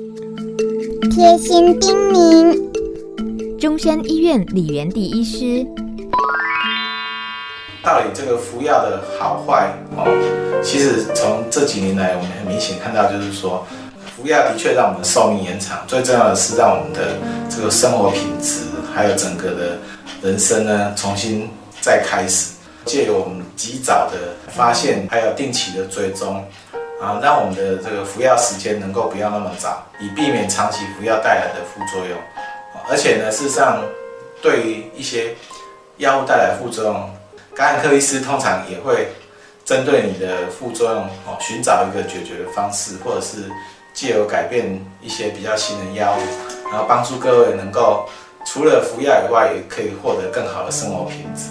贴心叮咛，中山医院李元第医师，到底这个服药的好坏哦？其实从这几年来，我们很明显看到，就是说服药的确让我们寿命延长，最重要的是让我们的这个生活品质，还有整个的。人生呢，重新再开始，借由我们及早的发现，还有定期的追踪，啊，让我们的这个服药时间能够不要那么早，以避免长期服药带来的副作用。而且呢，事实上，对于一些药物带来副作用，感染科医师通常也会针对你的副作用哦，寻找一个解决的方式，或者是借由改变一些比较新的药物，然后帮助各位能够。除了服药以外，也可以获得更好的生活品质，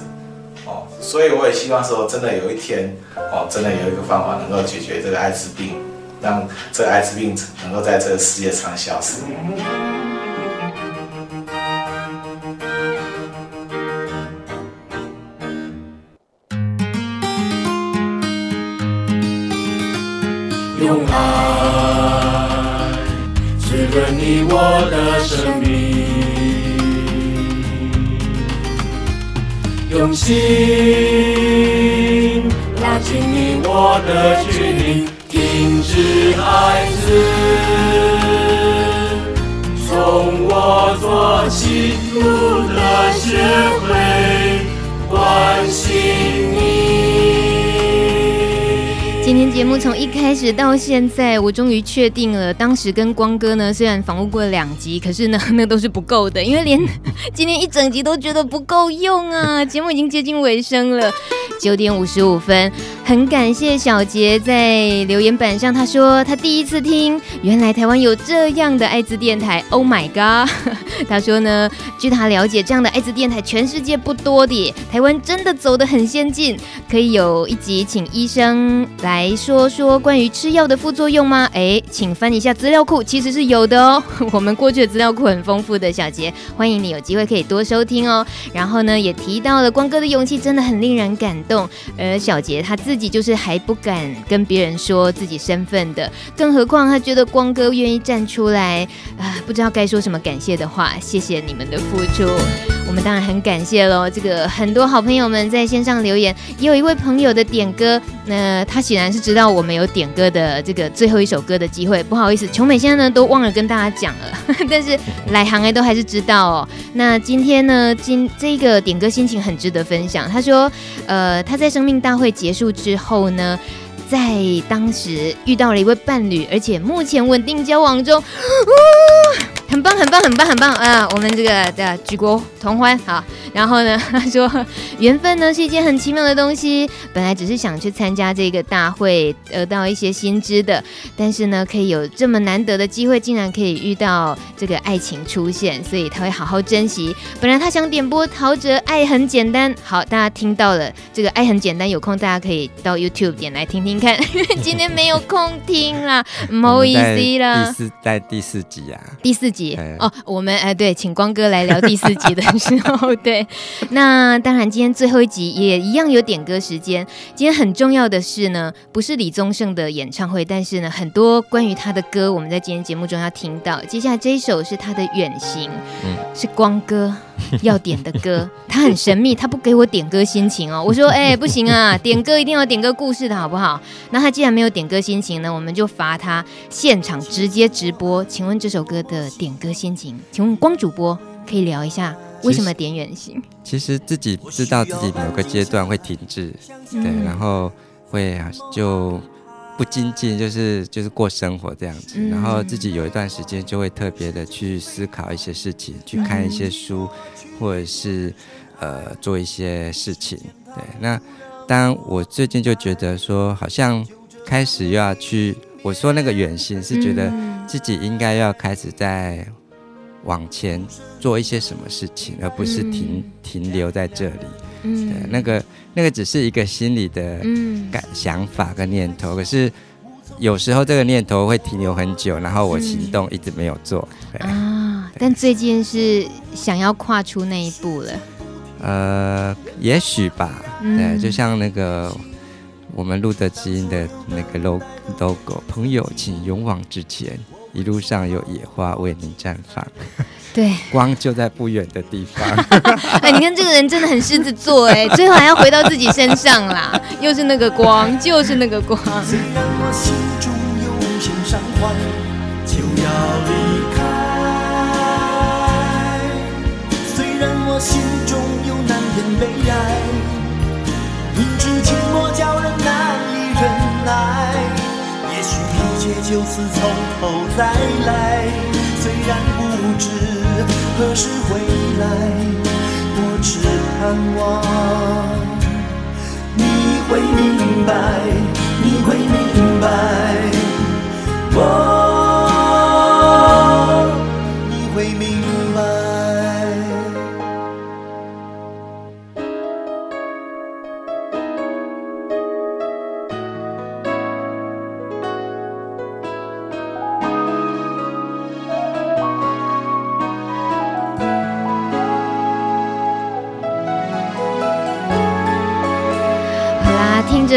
哦，所以我也希望说，真的有一天，哦，真的有一个方法能够解决这个艾滋病，让这艾滋病能够在这个世界上消失。用爱滋润你我的生命。用心拉近你我的距离，停止孩子，从我做起，路的学会关心节目从一开始到现在，我终于确定了，当时跟光哥呢，虽然访问过两集，可是呢，那都是不够的，因为连 今天一整集都觉得不够用啊。节目已经接近尾声了，九点五十五分，很感谢小杰在留言板上，他说他第一次听，原来台湾有这样的爱滋电台，Oh my god！他说呢，据他了解，这样的爱滋电台全世界不多的，台湾真的走得很先进，可以有一集请医生来。说说关于吃药的副作用吗？哎，请翻一下资料库，其实是有的哦。我们过去的资料库很丰富的，小杰，欢迎你有机会可以多收听哦。然后呢，也提到了光哥的勇气真的很令人感动，而小杰他自己就是还不敢跟别人说自己身份的，更何况他觉得光哥愿意站出来啊，不知道该说什么感谢的话。谢谢你们的付出，我们当然很感谢喽。这个很多好朋友们在线上留言，也有一位朋友的点歌，那、他显然。是知道我们有点歌的这个最后一首歌的机会，不好意思，琼美现在呢都忘了跟大家讲了，但是来行哎都还是知道哦。那今天呢，今这个点歌心情很值得分享。他说，呃，他在生命大会结束之后呢，在当时遇到了一位伴侣，而且目前稳定交往中。很棒，很棒，很棒，很棒啊！我们这个的举国同欢好。然后呢，他说缘分呢是一件很奇妙的东西。本来只是想去参加这个大会，得到一些新知的，但是呢，可以有这么难得的机会，竟然可以遇到这个爱情出现，所以他会好好珍惜。本来他想点播陶喆《爱很简单》，好，大家听到了这个《爱很简单》，有空大家可以到 YouTube 点来听听看，因为今天没有空听啦，不好意思啦。第四在第四集啊，第四集。哦，我们哎，对，请光哥来聊第四集的时候，对，那当然今天最后一集也一样有点歌时间。今天很重要的是呢，不是李宗盛的演唱会，但是呢，很多关于他的歌，我们在今天节目中要听到。接下来这一首是他的《远行》，嗯，是光哥要点的歌，他很神秘，他不给我点歌心情哦。我说，哎，不行啊，点歌一定要点歌故事的好不好？那他既然没有点歌心情呢，我们就罚他现场直接直播。请问这首歌的点歌心情，请问光主播可以聊一下为什么点远行？其实自己知道自己某个阶段会停滞，对，然后会就不精进，就是就是过生活这样子。然后自己有一段时间就会特别的去思考一些事情，去看一些书，或者是呃做一些事情。对，那当我最近就觉得说，好像开始又要去。我说那个远行是觉得自己应该要开始在往前做一些什么事情，而不是停停留在这里。嗯，对，那个那个只是一个心里的感想法跟念头，可是有时候这个念头会停留很久，然后我行动一直没有做。对啊，但最近是想要跨出那一步了。呃，也许吧。对，就像那个。我们路德知音的那个 logo，朋友，请勇往直前，一路上有野花为您绽放。对，光就在不远的地方。哎，你看这个人真的很狮子座哎，最后还要回到自己身上啦，又是那个光，就是那个光。就此从头再来。虽然不知何时回来，我只盼望你会明白，你会明白。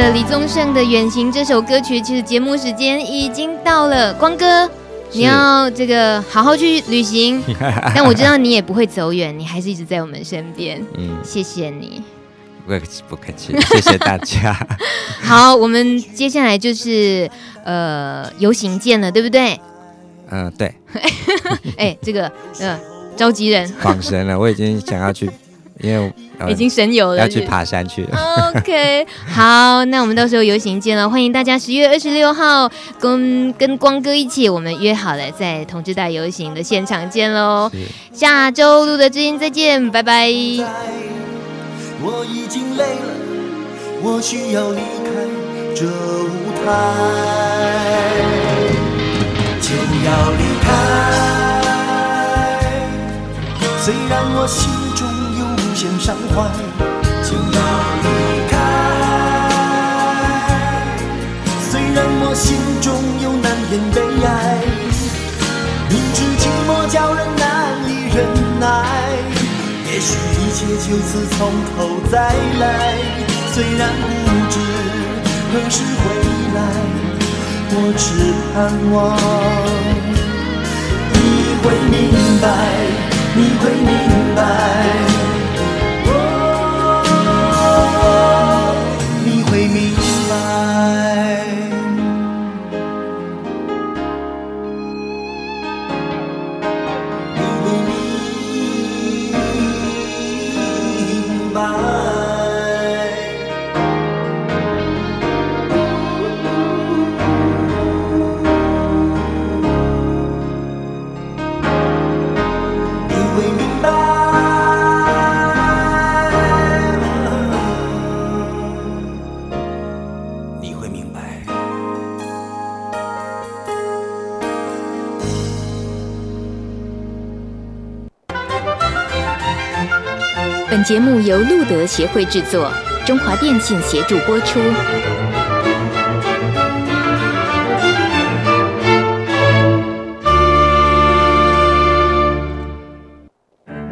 哦李宗盛的《远行》这首歌曲，其实节目时间已经到了。光哥，你要这个好好去旅行。但我知道你也不会走远，你还是一直在我们身边。嗯，谢谢你。不客气，不客气，谢谢大家。好，我们接下来就是呃游行见了，对不对？嗯、呃，对。哎，这个呃召集人恍神了，我已经想要去，因为、呃、已经神游了要去爬山去了。OK，好，那我们到时候游行见了，欢迎大家十月二十六号跟跟光哥一起，我们约好了在同志大游行的现场见喽。下周路德之音再见，拜拜。我已经累了，我需要离开这舞台，就要离开。虽然我心中有无限伤怀，就要离开。虽然我心中有难言悲哀，明知寂寞叫人难以忍耐。也许一切就此从头再来，虽然不知何时回来，我只盼望你会明白，你会明白。节目由路德协会制作，中华电信协助播出。